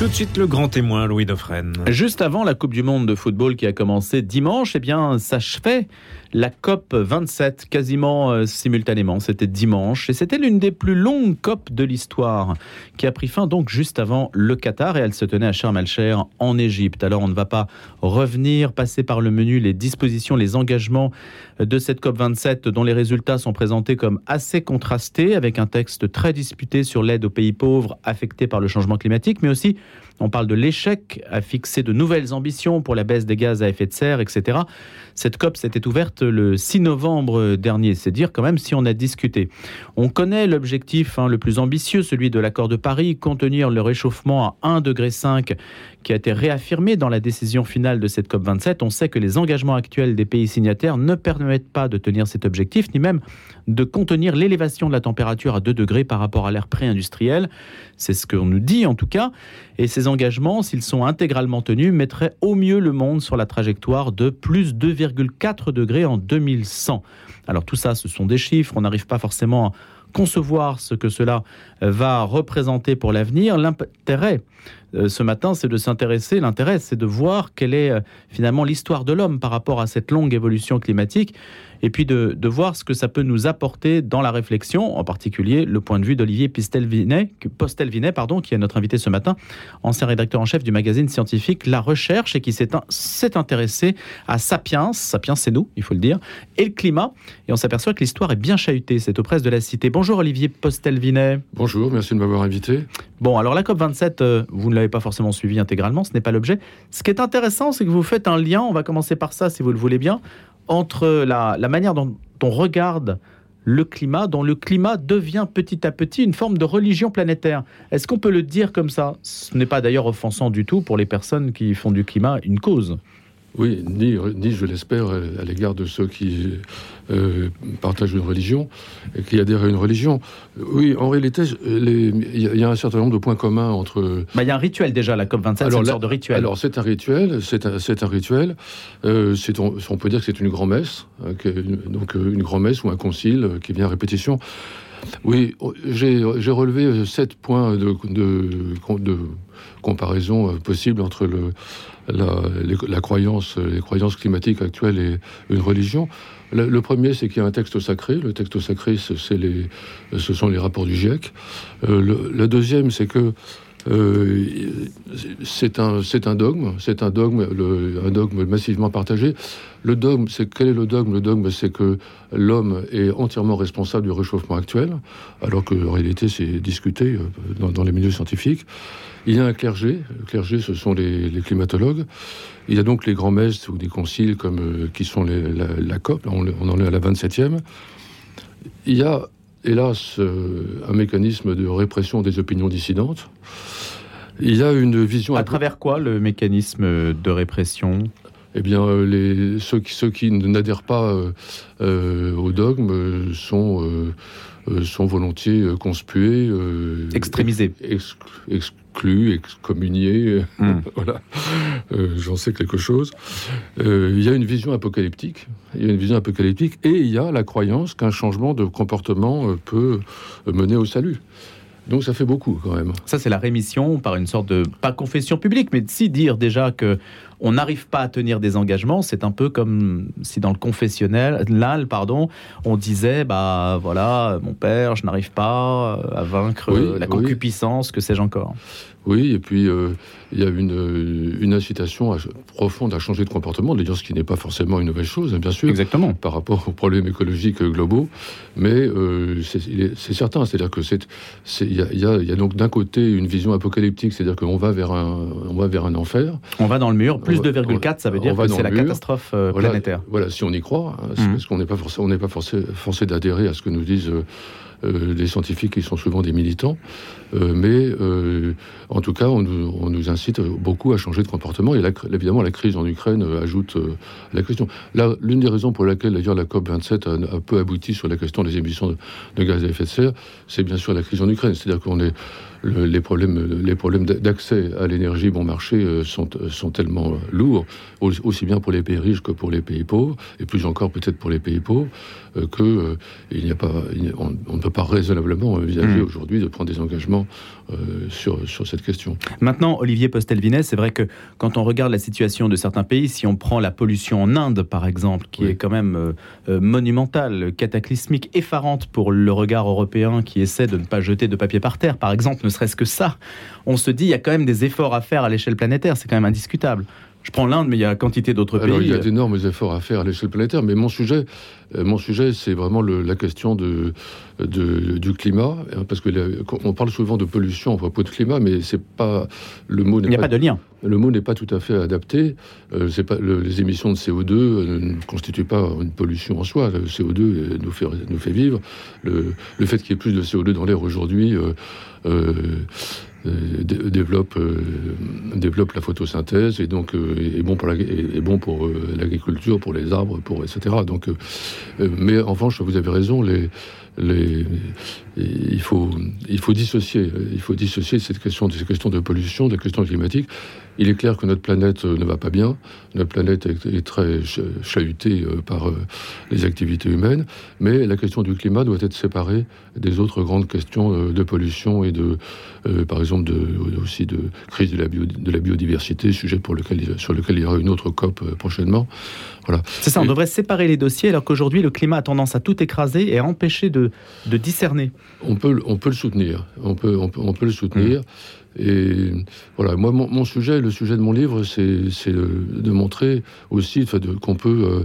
Tout de suite le grand témoin Louis Dauphren. Juste avant la Coupe du Monde de football qui a commencé dimanche, eh bien, s'achevait la COP 27 quasiment euh, simultanément. C'était dimanche et c'était l'une des plus longues COP de l'histoire qui a pris fin donc juste avant le Qatar et elle se tenait à Sharm el-Sheikh en Égypte. Alors on ne va pas revenir, passer par le menu les dispositions, les engagements de cette COP 27 dont les résultats sont présentés comme assez contrastés avec un texte très disputé sur l'aide aux pays pauvres affectés par le changement climatique mais aussi on parle de l'échec à fixer de nouvelles ambitions pour la baisse des gaz à effet de serre, etc. Cette COP s'était ouverte le 6 novembre dernier, c'est dire quand même si on a discuté. On connaît l'objectif hein, le plus ambitieux, celui de l'accord de Paris, contenir le réchauffement à 1,5 degré qui a été réaffirmé dans la décision finale de cette COP 27. On sait que les engagements actuels des pays signataires ne permettent pas de tenir cet objectif, ni même de contenir l'élévation de la température à 2 degrés par rapport à l'ère pré-industrielle. C'est ce qu'on nous dit en tout cas. Et ces engagements, s'ils sont intégralement tenus, mettraient au mieux le monde sur la trajectoire de plus 2,4 degrés en 2100. Alors tout ça, ce sont des chiffres, on n'arrive pas forcément à concevoir ce que cela va représenter pour l'avenir. L'intérêt euh, ce matin, c'est de s'intéresser, l'intérêt, c'est de voir quelle est euh, finalement l'histoire de l'homme par rapport à cette longue évolution climatique, et puis de, de, voir ce que ça peut nous apporter dans la réflexion, en particulier le point de vue d'Olivier Postelvinet, pardon, qui est notre invité ce matin, ancien rédacteur en chef du magazine scientifique La Recherche, et qui s'est intéressé à Sapiens, Sapiens c'est nous, il faut le dire, et le climat, et on s'aperçoit que l'histoire est bien chahutée, c'est aux presses de la Cité. Bonjour Olivier Postelvinet. Bonjour, merci de m'avoir invité. Bon, alors la COP27, euh, vous ne l'avez pas forcément suivi intégralement, ce n'est pas l'objet. Ce qui est intéressant, c'est que vous faites un lien, on va commencer par ça si vous le voulez bien, entre la, la manière dont on regarde le climat, dont le climat devient petit à petit une forme de religion planétaire. Est-ce qu'on peut le dire comme ça? Ce n'est pas d'ailleurs offensant du tout pour les personnes qui font du climat une cause. Oui, ni, ni je l'espère, à l'égard de ceux qui euh, partagent une religion et qui adhèrent à une religion. Oui, en réalité, il y, a un certain nombre de points communs entre. Bah, il y a un rituel déjà, la COP27, c'est une sorte de rituel. Alors, c'est un rituel, c'est un, un, rituel. Euh, on, on, peut dire que c'est une grand-messe, hein, donc euh, une grand-messe ou un concile qui vient à répétition. Oui, j'ai relevé sept points de, comparaison possible entre la, la, croyance, les croyances climatiques actuelles et une religion. Le, premier, c'est qu'il y a un texte sacré. Le texte sacré, les, ce sont les rapports du GIEC. Euh, le, deuxième, c'est que euh, c'est un, un dogme, c'est un dogme, un dogme massivement partagé. Le dogme, c'est quel est le dogme? Le dogme, c'est que l'homme est entièrement responsable du réchauffement actuel, alors que en réalité, c'est discuté euh, dans, les milieux scientifiques. Il y a un clergé. Le clergé, ce sont les, climatologues. Il y a donc les grands mestres ou des conciles comme euh, qui sont la, COP. On, on en est à la 27e. Il y a hélas, euh, un mécanisme de répression des opinions dissidentes. Il y a une vision... À travers quoi le mécanisme de répression? Eh bien, euh, les, ceux, qui, ceux qui n'adhèrent pas euh, euh, au dogme sont, euh, sont volontiers conspués. Euh, Extrémisés. Ex, exclus, excommuniés. Mm. voilà. J'en sais quelque chose. Il y a une vision apocalyptique. Il y a une vision apocalyptique et il y a la croyance qu'un changement de comportement peut mener au salut. Donc ça fait beaucoup quand même. Ça c'est la rémission par une sorte de pas confession publique, mais si dire déjà que on n'arrive pas à tenir des engagements, c'est un peu comme si dans le confessionnel, là, pardon, on disait bah voilà mon père, je n'arrive pas à vaincre oui, la concupiscence, oui. que sais-je encore. Oui, et puis euh, il y a une, une incitation à, profonde à changer de comportement, d'ailleurs ce qui n'est pas forcément une nouvelle chose, hein, bien sûr, exactement, par rapport aux problèmes écologiques globaux, mais euh, c'est certain, c'est-à-dire que c'est il y, y, y a, donc d'un côté une vision apocalyptique, c'est-à-dire qu'on va vers un on va vers un enfer, on va dans le mur, plus 2,4, ça veut dire que c'est la catastrophe euh, voilà, planétaire. Voilà, si on y croit, hein, mmh. parce qu'on n'est pas forcé, on n'est pas forcé, forcé d'adhérer à ce que nous disent euh, des scientifiques qui sont souvent des militants, euh, mais euh, en tout cas, on nous, incite beaucoup à changer de comportement. Et la, évidemment, la crise en Ukraine ajoute la question. L'une des raisons pour laquelle d'ailleurs la COP 27 a, a, peu abouti sur la question des émissions de, de gaz à effet de serre, c'est bien sûr la crise en Ukraine. C'est-à-dire qu'on est le, les problèmes, les problèmes d'accès à l'énergie bon marché euh, sont, sont tellement lourds, aussi bien pour les pays riches que pour les pays pauvres, et plus encore peut-être pour les pays pauvres, euh, que euh, il n'y a pas, on, on, ne peut prépare raisonnablement vis-à-vis Mm. aujourd'hui de prendre des engagements euh, sur, sur cette question. Maintenant, Olivier Postelvinet, c'est vrai que quand on regarde la situation de certains pays, si on prend la pollution en Inde, par exemple, qui Oui. est quand même euh, euh, monumentale, cataclysmique, effarante pour le regard européen qui essaie de ne pas jeter de papier par terre, par exemple, ne serait-ce que ça, on se dit il y a quand même des efforts à faire à l'échelle planétaire, c'est quand même indiscutable. Je prends l'Inde, mais il y a quantité d'autres pays. Alors, il y a d'énormes efforts à faire à l'échelle planétaire, mais mon sujet, euh, mon sujet, c'est vraiment le- la question de, de- du climat, hein, parce que la- quand on parle souvent de pollution à propos de climat, mais c'est pas le mot il n'y a pas, pas de lien. le mot n'est pas tout à fait adapté. Euh, c'est pas le- les émissions de CO2 euh, ne constituent pas une pollution en soi. Le CO2 euh, nous fait nous fait vivre. Le, le fait qu'il y ait plus de CO2 dans l'air aujourd'hui. euh, euh, euh, dé- développe, euh, développe la photosynthèse et donc euh, est bon pour est bon pour l'agriculture, pour les arbres, pour etc. Donc, mais en revanche, vous avez raison, les, les, il faut il faut dissocier, il faut dissocier cette question ces questions de pollution, des questions climatiques. Il est clair que notre planète euh, ne va pas bien, notre planète est, très ch- chahutée euh, par euh, les activités humaines, mais la question du climat doit être séparée des autres grandes questions de pollution et de, par exemple, de, aussi de crise de la, bio- de la biodiversité, sujet pour lequel, il- sur lequel il y aura une autre COP prochainement. C'est ça, on Et- devrait séparer les dossiers alors qu'aujourd'hui le climat a tendance à tout écraser et à empêcher de, de discerner. On peut, le- on peut le soutenir, on peut, on peut, on peut le soutenir. Et voilà, moi, mon, sujet, le sujet de mon livre, c'est de, montrer aussi qu'on peut. euh,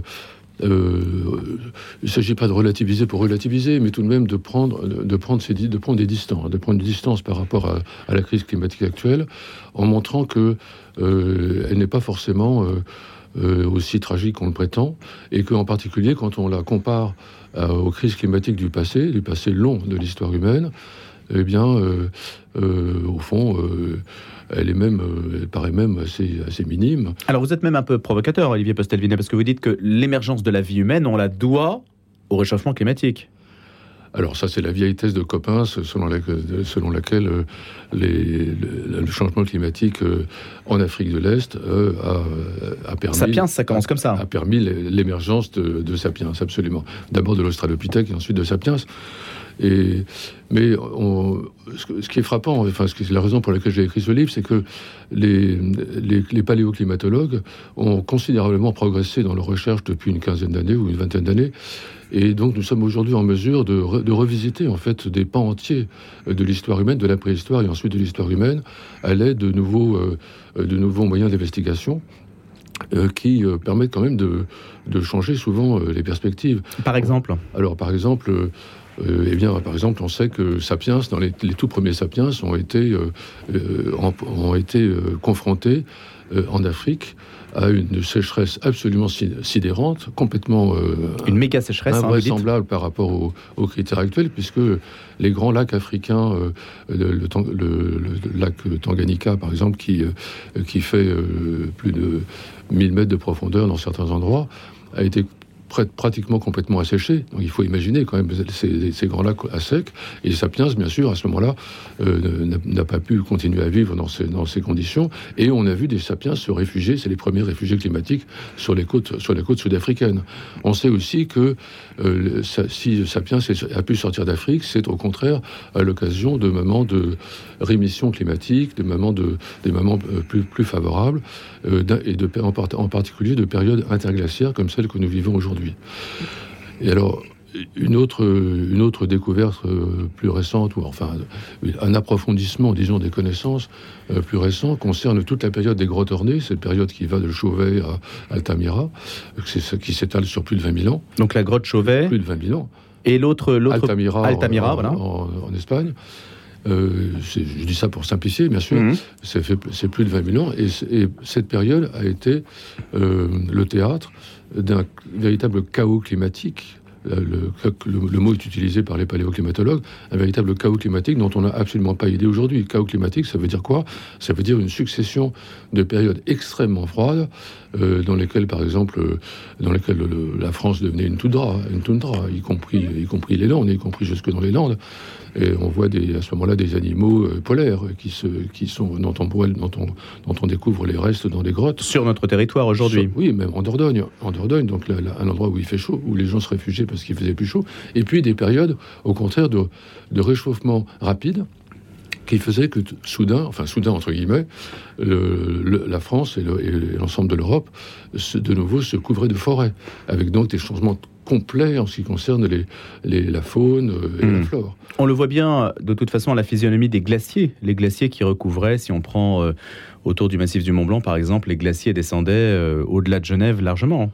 euh, il ne s'agit pas de relativiser pour relativiser, mais tout de même de prendre, de prendre, des distances, de prendre des distances par rapport à, la crise climatique actuelle, en montrant que euh, elle n'est pas forcément euh, aussi tragique qu'on le prétend, et qu'en particulier quand on la compare aux crises climatiques du passé, du passé long de l'histoire humaine, eh bien, euh, euh, au fond, euh, elle est même, elle paraît même assez, assez minime. Alors vous êtes même un peu provocateur, Olivier Postelvinet, parce que vous dites que l'émergence de la vie humaine, on la doit au réchauffement climatique. Alors ça, c'est la vieille thèse de Coppens, selon, laquelle- selon laquelle euh, les- le, le changement climatique euh, en Afrique de l'Est euh, a, a permis... Sapiens, ça commence comme ça. a permis l'é- l'émergence de, de Sapiens, absolument. D'abord de l'Australopithèque et ensuite de Sapiens. Et, mais on- ce, qui est frappant, enfin, ce qui est la raison pour laquelle j'ai écrit ce livre, c'est que les, les, les paléoclimatologues ont considérablement progressé dans leurs recherches depuis une quinzaine d'années ou une vingtaine d'années. Et donc nous sommes aujourd'hui en mesure de, re- de revisiter en fait des pans entiers de l'histoire humaine, de la préhistoire et ensuite de l'histoire humaine, à l'aide de nouveaux, euh, euh, de nouveaux moyens d'investigation euh, qui euh, permettent quand même de, de changer souvent euh, les perspectives. Par exemple, Alors, par exemple, euh, eh bien, par exemple, on sait que Sapiens, dans les, les tout premiers Sapiens, ont été, euh, euh, ont, ont été confrontés en Afrique à une sécheresse absolument si- sidérante, complètement une méga sécheresse, hein, invraisemblable par rapport aux, aux critères actuels, puisque les grands lacs africains, le, le Tang- le- le lac Tanganyika par exemple, qui, qui fait plus de 1000 mètres de profondeur dans certains endroits, a été pratiquement complètement asséché. Donc il faut imaginer quand même ces, ces grands lacs à sec. Et Sapiens, bien sûr, à ce moment-là, euh, n'a- pas pu continuer à vivre dans ces, dans ces conditions. Et on a vu des Sapiens se réfugier, c'est les premiers réfugiés climatiques sur les côtes, côtes sud-africaines. On sait aussi que euh, si Sapiens a pu sortir d'Afrique, c'est au contraire à l'occasion de moments de rémission climatique, de moments de, des moments euh, plus, favorables, euh, et en, en particulier de périodes interglaciaires comme celle que nous vivons aujourd'hui. Et alors, une autre, une autre découverte euh, plus récente, ou enfin un approfondissement, disons, des connaissances euh, plus récents, concerne toute la période des grottes ornées, cette période qui va de Chauvet à Altamira, c'est qui s'étale sur plus de 20 000 ans. Donc la grotte Chauvet Plus de 20 000 ans. et l'autre, l'autre Altamira, en- Altamira, en, voilà. en- en Espagne. Euh, je dis ça pour simplifier, bien sûr. Mhm. C'est plus de 20 000 ans. Et, cette période a été euh, le théâtre d'un véritable chaos climatique. Euh, Le, le- le mot est utilisé par les paléoclimatologues, un véritable chaos climatique dont on n'a absolument pas idée aujourd'hui. Chaos climatique, ça veut dire quoi? Ça veut dire une succession de périodes extrêmement froides, euh, dans lesquelles, par exemple, euh, dans lesquelles le- la France devenait une toundra, une toundra, y compris, y compris les Landes, y compris jusque dans les Landes. Et on voit des, à ce moment-là des animaux euh, polaires qui, se, qui sont, dont on, dont, on, dont on découvre les restes dans des grottes. sur notre territoire aujourd'hui. Oui, même en Dordogne. En Dordogne, donc là, là, un endroit où il fait chaud, où les gens se réfugient parce parce qu'il faisait plus chaud, et puis des périodes, au contraire, de, de réchauffement rapide qui faisait que soudain, enfin soudain entre guillemets, la France et l'ensemble de l'Europe, de nouveau se couvraient de forêts, avec donc des changements complets en ce qui concerne les, la faune euh, et la hmm. flore. On le voit bien de toute façon à la physionomie des glaciers, les glaciers qui recouvraient, si on prend euh, autour du massif du Mont Blanc par exemple, les glaciers descendaient euh, au-delà de Genève largement.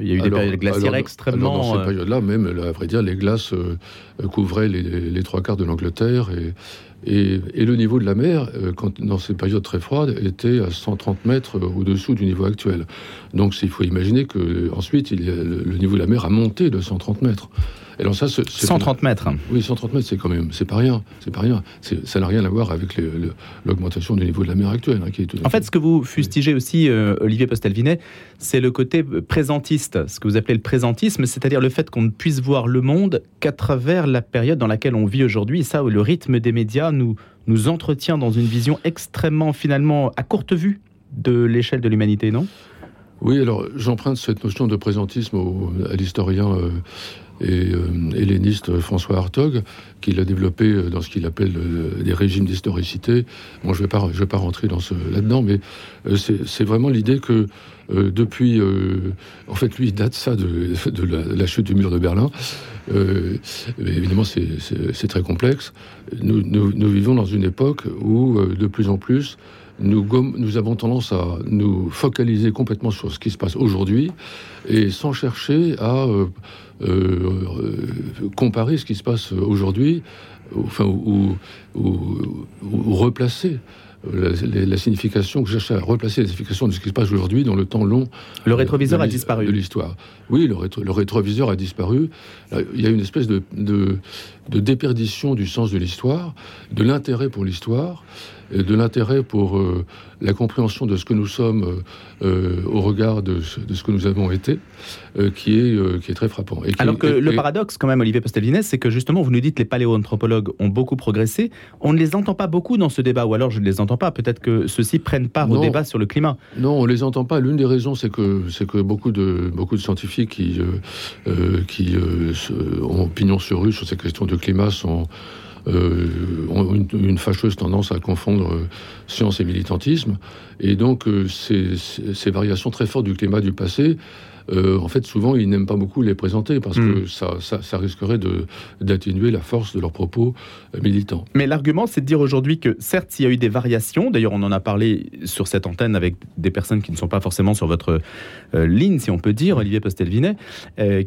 Il y a eu des périodes glaciaires extrêmement. dans ces périodes-là, même, à vrai dire, les glaces couvraient les, les, trois quarts de l'Angleterre et, et, le niveau de la mer, euh, quand, dans ces périodes très froides, était à 130 mètres euh, au-dessous du niveau actuel. Donc il faut imaginer que ensuite il le, niveau de la mer a monté de 130 mètres. Alors ça, 130 mètres. Oui, 130 mètres, c'est quand même, c'est pas rien, c'est pas rien. Ça n'a rien à voir avec l'augmentation du niveau de la mer actuelle. Hein, qui est en fait, ce que vous fustigez aussi, euh, Olivier Postelvinet, c'est le côté présentiste, ce que vous appelez le présentisme, c'est-à-dire le fait qu'on ne puisse voir le monde qu'à travers la période dans laquelle on vit aujourd'hui. Et ça, le rythme des médias nous nous entretient dans une vision extrêmement, finalement, à courte vue de l'échelle de l'humanité, non? Oui, alors j'emprunte cette notion de présentisme à l'historien euh, et euh, helléniste François Hartog, qui l'a développé euh, dans ce qu'il appelle euh, des régimes d'historicité. Bon, je ne vais, pas, rentrer dans ce, là-dedans, mais c'est vraiment l'idée que depuis, en fait, lui, il date ça de, la, chute du mur de Berlin. évidemment, c'est très complexe. Nous, vivons dans une époque où, de plus en plus, nous, nous, avons tendance à nous focaliser complètement sur ce qui se passe aujourd'hui et sans chercher à euh, euh, comparer ce qui se passe aujourd'hui, enfin, ou, replacer la, signification, que cherche à replacer la signification de ce qui se passe aujourd'hui dans le temps long. Le rétroviseur a disparu. De l'histoire. Oui, le, le, rétroviseur a disparu. Euh, il y a une espèce de, de, de déperdition du sens de l'histoire, de l'intérêt pour l'histoire, de l'intérêt pour euh, la compréhension de ce que nous sommes euh, euh, au regard de, ce que nous avons été, qui, est, qui est très frappant. Alors que le paradoxe, quand même, Olivier Postelvines, c'est que justement, vous nous dites que les paléoanthropologues ont beaucoup progressé. On ne les entend pas beaucoup dans ce débat, ou alors je ne les entends pas. Peut-être que ceux-ci prennent part au débat sur le climat. Non, on ne les entend pas. L'une des raisons, c'est que, c'est que beaucoup, de, beaucoup de scientifiques qui, qui ont pignon sur rue sur ces questions de climat sont euh, ont une, fâcheuse tendance à confondre euh, science et militantisme. Et donc, euh, ces, ces, variations très fortes du climat du passé euh, en fait, souvent, ils n'aiment pas beaucoup les présenter parce que hmm. ça, ça, risquerait d'atténuer la force de leurs propos euh, militants. Mais l'argument, c'est de dire aujourd'hui que certes, il y a eu des variations. D'ailleurs, on en a parlé sur cette antenne avec des personnes qui ne sont pas forcément sur votre euh, ligne, si on peut dire, Olivier Postelvinet,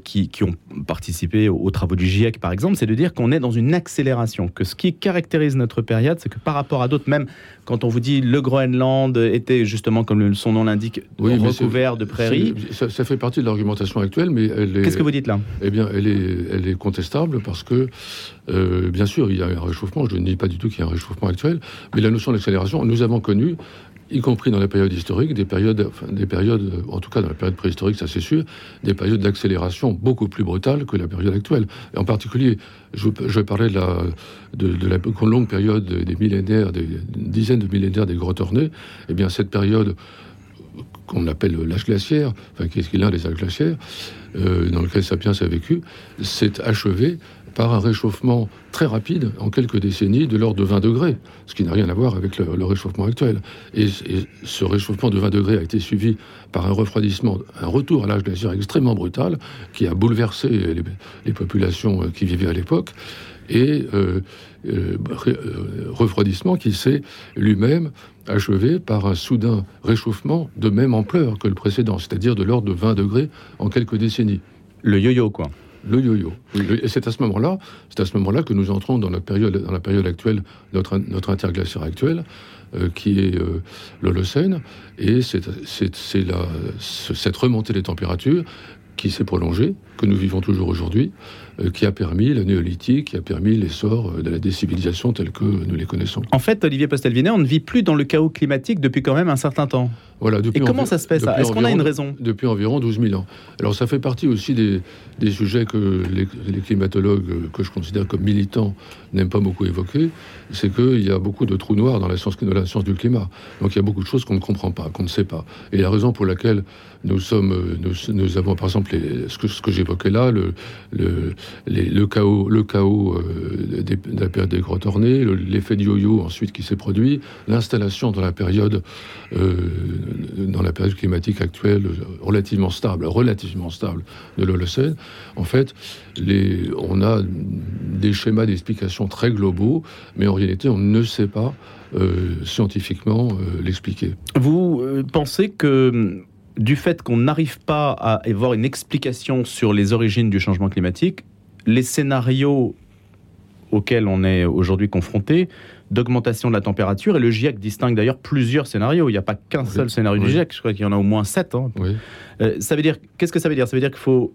qui, qui, ont participé aux, travaux du GIEC, par exemple, c'est de dire qu'on est dans une accélération, que ce qui caractérise notre période, c'est que par rapport à d'autres, même quand on vous dit le Groenland était justement, comme son nom l'indique, recouvert de prairies. Ça, ça fait partie de l'argumentation actuelle, mais elle est. Qu'est-ce que vous dites là Eh bien, elle est, elle est contestable parce que, euh, bien sûr, il y a un réchauffement. Je ne dis pas du tout qu'il y a un réchauffement actuel, mais la notion d'accélération, nous avons connu y compris dans la période historique, des périodes, des périodes, en tout cas dans la période préhistorique, ça c'est sûr, des périodes d'accélération beaucoup plus brutales que la période actuelle. Et en particulier, je, je parler de la, de, la longue période des millénaires, des dizaines de millénaires des grottes ornées. Eh bien, cette période qu'on appelle l'âge glaciaire, enfin qui est l'un des âges glaciaires, euh, dans lequel Sapiens a vécu, s'est achevé par un réchauffement très rapide, en quelques décennies, de l'ordre de 20 degrés, ce qui n'a rien à voir avec le, réchauffement actuel. Et, ce réchauffement de 20 degrés a été suivi par un refroidissement, un retour à l'âge glaciaire extrêmement brutal, qui a bouleversé les, populations euh, qui vivaient à l'époque, et euh, euh, refroidissement qui s'est lui-même achevé par un soudain réchauffement de même ampleur que le précédent, c'est-à-dire de l'ordre de 20 degrés en quelques décennies. Le yo-yo, quoi le yo-yo. Et c'est à ce moment-là, que nous entrons dans la période, actuelle, notre, notre interglaciaire actuel, euh, qui est euh, l'Holocène, et c'est cette remontée des températures qui s'est prolongée, que nous vivons toujours aujourd'hui, qui a permis la néolithique, qui a permis l'essor de la décivilisation telle que nous les connaissons. En fait, Olivier Postelvinet, on ne vit plus dans le chaos climatique depuis quand même un certain temps. Voilà, depuis Et comment ça se fait ça Est-ce qu'on a une raison Depuis environ 12 000 ans. Alors ça fait partie aussi des, des sujets que les, les, climatologues, euh, que je considère comme militants, n'aiment pas beaucoup évoquer. C'est qu'il y a beaucoup de trous noirs dans la science, dans la science du climat. Donc il y a beaucoup de choses qu'on ne comprend pas, qu'on ne sait pas. Et la raison pour laquelle nous sommes, nous, nous avons par exemple les, ce que, ce que j'évoquais là, le, le, le chaos, le chaos euh, de la période des grottes ornées, l'effet de yo-yo ensuite qui s'est produit, l'installation dans la période euh, dans la période climatique actuelle relativement stable, relativement stable de l'Holocène. En fait, les, on a des schémas d'explication très globaux, mais en réalité, on ne sait pas euh, scientifiquement l'expliquer. Vous pensez que du fait qu'on n'arrive pas à avoir une explication sur les origines du changement climatique, les scénarios auxquels on est aujourd'hui confronté d'augmentation de la température, et le GIEC distingue d'ailleurs plusieurs scénarios, il n'y a pas qu'un seul scénario du GIEC, je crois qu'il y en a au moins sept. Hein. ça veut dire, qu'est-ce que ça veut dire? Ça veut dire qu'il faut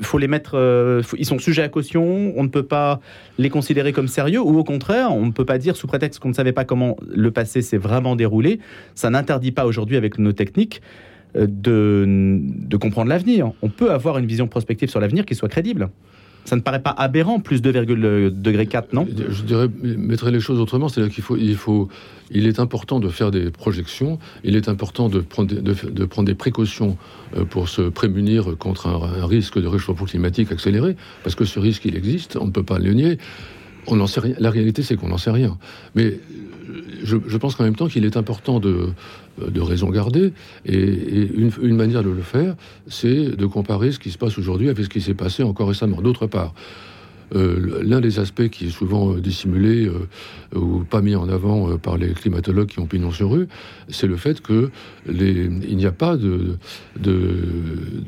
faut les mettre, euh, ils sont sujets à caution, on ne peut pas les considérer comme sérieux, ou au contraire, on ne peut pas dire sous prétexte qu'on ne savait pas comment le passé s'est vraiment déroulé. Ça n'interdit pas aujourd'hui avec nos techniques euh, de, de comprendre l'avenir. On peut avoir une vision prospective sur l'avenir qui soit crédible. Ça ne paraît pas aberrant, plus 2,4, non? Je dirais, mettrais les choses autrement, c'est-à-dire qu'il faut, il faut, il est important de faire des projections, il est important de prendre, de, de prendre des précautions euh, pour se prémunir contre un, risque de réchauffement climatique accéléré, parce que ce risque, il existe, on ne peut pas le nier. On n'en sait rien. La réalité, c'est qu'on n'en sait rien. Mais je, je pense qu'en même temps qu'il est important de, de raison garder. Et, une, manière de le faire, c'est de comparer ce qui se passe aujourd'hui avec ce qui s'est passé encore récemment. D'autre part, euh, l'un des aspects qui est souvent euh, dissimulé euh, ou pas mis en avant par les climatologues qui ont pignon sur rue, c'est le fait que les, il n'y a pas de,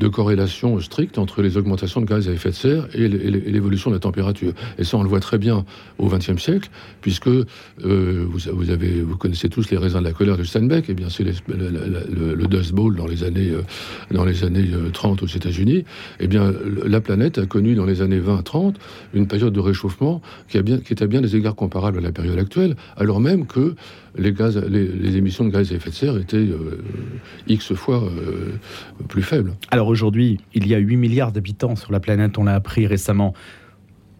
corrélation stricte entre les augmentations de gaz à effet de serre et l'évolution de la température. Et ça, on le voit très bien au XXe siècle, puisque vous, connaissez tous les raisins de la colère de Steinbeck, et bien c'est le, le, Dust Bowl dans les années, dans les années 30 aux États-Unis. Et eh bien, la planète a connu dans les années 20-30 une période de réchauffement qui, a bien, qui est à bien des égards comparable à la période actuelle, alors même que les, gaz, les, émissions de gaz à effet de serre étaient euh, X fois euh, plus faibles. Alors aujourd'hui, il y a 8 milliards d'habitants sur la planète, on l'a appris récemment.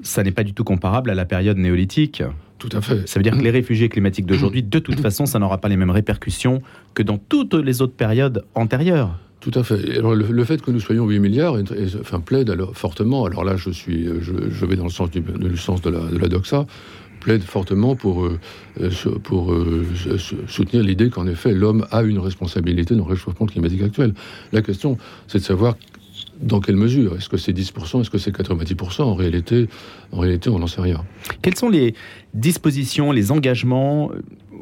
Ça n'est pas du tout comparable à la période néolithique. Tout à fait. Ça veut dire que les réfugiés climatiques d'aujourd'hui, de toute façon, ça n'aura pas les mêmes répercussions que dans toutes les autres périodes antérieures. Tout à fait. Alors, le, fait que nous soyons 8 milliards enfin, plaide fortement, alors là je, suis, je, vais dans le sens, du, sens de, la, de doxa, plaide fortement pour, euh, pour euh, soutenir l'idée qu'en effet l'homme a une responsabilité dans le réchauffement climatique actuel. La question, c'est de savoir dans quelle mesure Est-ce que c'est 10% Est-ce que c'est 90% En réalité, en réalité on n'en sait rien. Quelles sont les dispositions, les engagements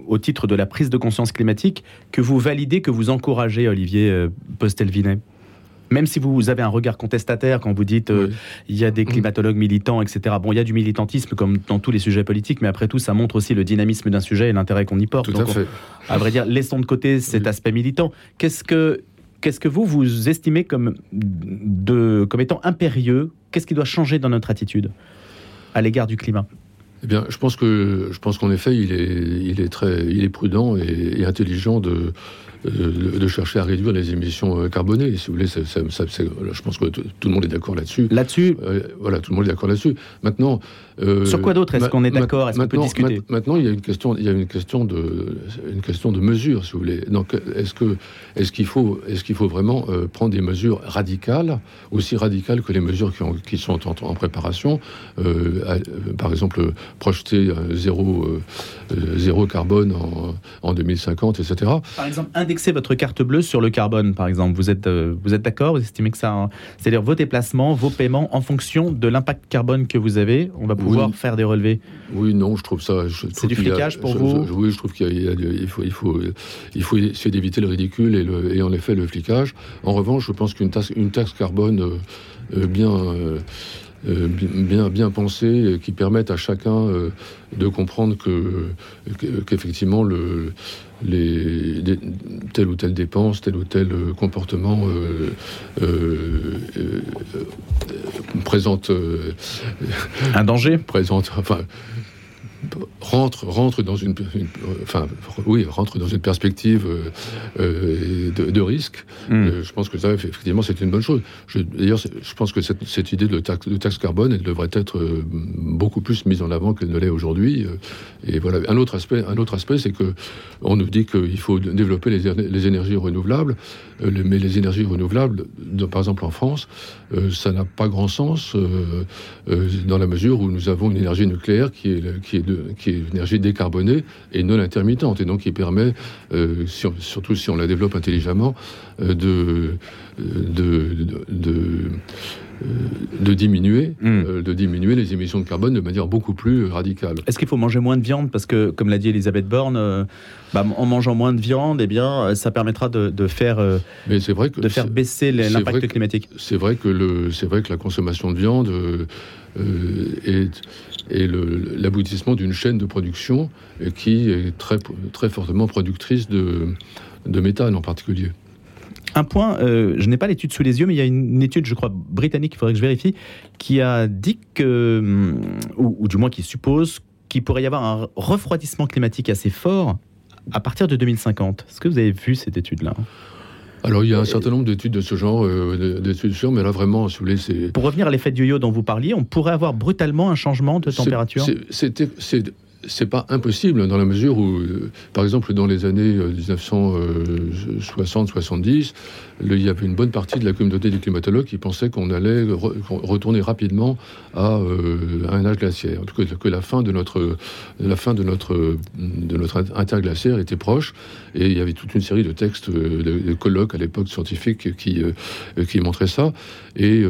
au titre de la prise de conscience climatique que vous validez, que vous encouragez, Olivier euh, Postelvinet même si vous avez un regard contestataire quand vous dites euh, il y a des climatologues militants, etc. Bon, il y a du militantisme comme dans tous les sujets politiques, mais après tout, ça montre aussi le dynamisme d'un sujet et l'intérêt qu'on y porte. Tout à fait. à vrai dire, laissons de côté cet aspect militant. Qu'est-ce que qu'est-ce que vous vous estimez comme de comme étant impérieux? Qu'est-ce qui doit changer dans notre attitude à l'égard du climat? Eh bien, je pense que je pense qu'en effet, il est, il est très, il est prudent et, et intelligent de euh, de chercher à réduire les émissions euh, carbonées. Si vous voulez, je pense que tout le monde est d'accord là-dessus. Là-dessus euh, Voilà, tout le monde est d'accord là-dessus. Maintenant. Sur quoi d'autre Est-ce qu'on est d'accord? Est-ce qu'on peut discuter? Maintenant, il y a une question, il y a une question de, une question de mesure, si vous voulez. Donc, est-ce que, est-ce qu'il faut, est-ce qu'il faut vraiment prendre des mesures radicales, aussi radicales que les mesures qui, ont, qui sont en, préparation Par exemple, projeter zéro, zéro carbone en, en 2050, etc. Par exemple, indexer votre carte bleue sur le carbone, par exemple. Vous êtes, euh, vous êtes d'accord? Vous estimez que ça. Hein? C'est-à-dire vos déplacements, vos paiements, en fonction de l'impact carbone que vous avez, on va pouvoir faire des relevés Oui, non, je trouve ça. C'est du flicage pour vous? Oui, je trouve qu'il il faut, il, faut, il faut essayer d'éviter le ridicule et, le, et, en effet le flicage. En revanche, je pense qu'une taxe, une taxe carbone euh, euh, bien. Euh, bien, bien pensées, euh, qui permettent à chacun euh, de comprendre que, qu'effectivement, le, les, telle ou telle dépense, tel ou tel comportement présente un danger? Présente, enfin, rentre, rentre dans une, enfin, oui, rentre dans une perspective euh, de, risque. Hmm. je pense que ça, effectivement, c'est une bonne chose. D'ailleurs, je pense que cette, idée de taxe, de taxe, carbone, elle devrait être beaucoup plus mise en avant qu'elle ne l'est aujourd'hui. Et voilà. Un autre aspect, un autre aspect, c'est que on nous dit qu'il faut développer les, les énergies renouvelables, mais les énergies renouvelables, par exemple en France, ça n'a pas grand sens dans la mesure où nous avons une énergie nucléaire qui est, qui est, de, qui est une énergie décarbonée et non intermittente, et donc qui permet, euh, surtout si on la développe intelligemment, euh, de, de, de, de diminuer, hmm. euh, de diminuer les émissions de carbone de manière beaucoup plus radicale. Est-ce qu'il faut manger moins de viande? Parce que, comme l'a dit Elisabeth Borne, bah, en mangeant moins de viande, eh bien, ça permettra de, faire, Mais c'est vrai que de faire baisser l'impact climatique. C'est vrai, que le, vrai que la consommation de viande est et l'aboutissement d'une chaîne de production qui est très, très fortement productrice de, méthane en particulier. Un point, euh, je n'ai pas l'étude sous les yeux, mais il y a une étude, je crois, britannique, il faudrait que je vérifie, qui a dit que, ou, ou du moins qui suppose qu'il pourrait y avoir un refroidissement climatique assez fort à partir de 2050. Est-ce que vous avez vu cette étude-là? Alors il y a un certain nombre d'études de ce genre, euh, d'études sur, mais là vraiment, si vous voulez, c'est... Pour revenir à l'effet yo-yo dont vous parliez, on pourrait avoir brutalement un changement de température? C'est c'est pas impossible dans la mesure où, euh, par exemple, dans les années 1960-70, euh, il y avait une bonne partie de la communauté des climatologues qui pensaient qu'on allait retourner rapidement à, euh, un âge glaciaire, que, que, la fin de notre la fin de notre de notre interglaciaire était proche, et il y avait toute une série de textes, de, colloques à l'époque scientifiques qui qui montraient ça, et,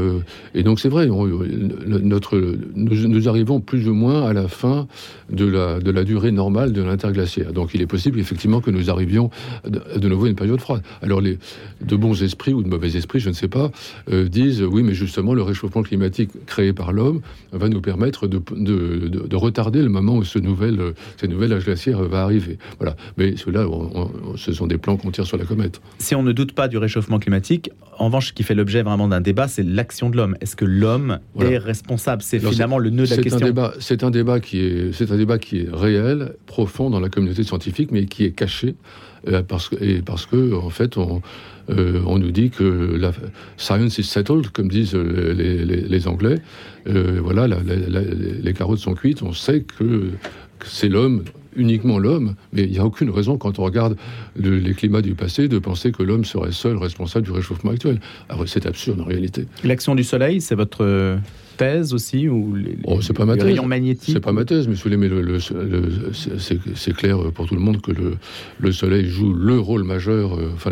et donc c'est vrai, notre nous arrivons plus ou moins à la fin de la de la durée normale de l'interglaciaire. Donc il est possible effectivement que nous arrivions de, nouveau à une période froide. Alors les de bons esprits ou de mauvais esprits, je ne sais pas, euh, disent oui, mais justement le réchauffement climatique créé par l'homme va nous permettre de, de, retarder le moment où ce nouvel, ce nouvel âge glaciaire va arriver. Voilà. Mais cela, ce sont des plans qu'on tire sur la comète. Si on ne doute pas du réchauffement climatique, en revanche, ce qui fait l'objet vraiment d'un débat, c'est l'action de l'homme. Est-ce que l'homme est responsable? C'est finalement le nœud de la question. C'est un débat qui est, c'est un débat qui réel, profond dans la communauté scientifique, mais qui est caché euh, parce, que, parce que, en fait, on, euh, on nous dit que la science is settled, comme disent les, Anglais. Euh, voilà, les carottes sont cuites. On sait que, c'est l'homme, uniquement l'homme, mais il n'y a aucune raison, quand on regarde les climats du passé, de penser que l'homme serait seul responsable du réchauffement actuel. c'est absurde en réalité. L'action du soleil, c'est votre thèse aussi ou les, oh, c'est pas ma thèse. C'est pas ma thèse, mais, c'est clair pour tout le monde que le, Soleil joue le rôle majeur. Euh, enfin,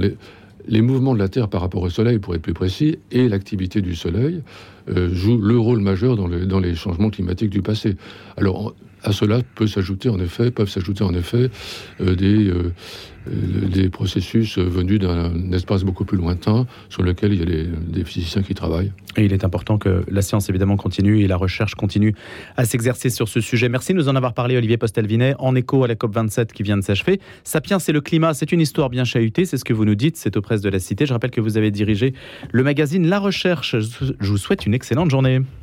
les, mouvements de la Terre par rapport au Soleil, pour être plus précis, et l'activité du Soleil euh, jouent le rôle majeur dans, dans, les changements climatiques du passé. Alors, à cela peut s'ajouter en effet, peuvent s'ajouter en effet euh, des, euh, euh, des processus venus d'un espace beaucoup plus lointain sur lequel il y a des, physiciens qui travaillent. Et il est important que la science évidemment continue et la recherche continue à s'exercer sur ce sujet. Merci de nous en avoir parlé, Olivier Postelvinet, en écho à la COP27 qui vient de s'achever. Sapiens, c'est le climat, c'est une histoire bien chahutée, c'est ce que vous nous dites, c'est aux presses de la Cité. Je rappelle que vous avez dirigé le magazine La Recherche. Je vous souhaite une excellente journée.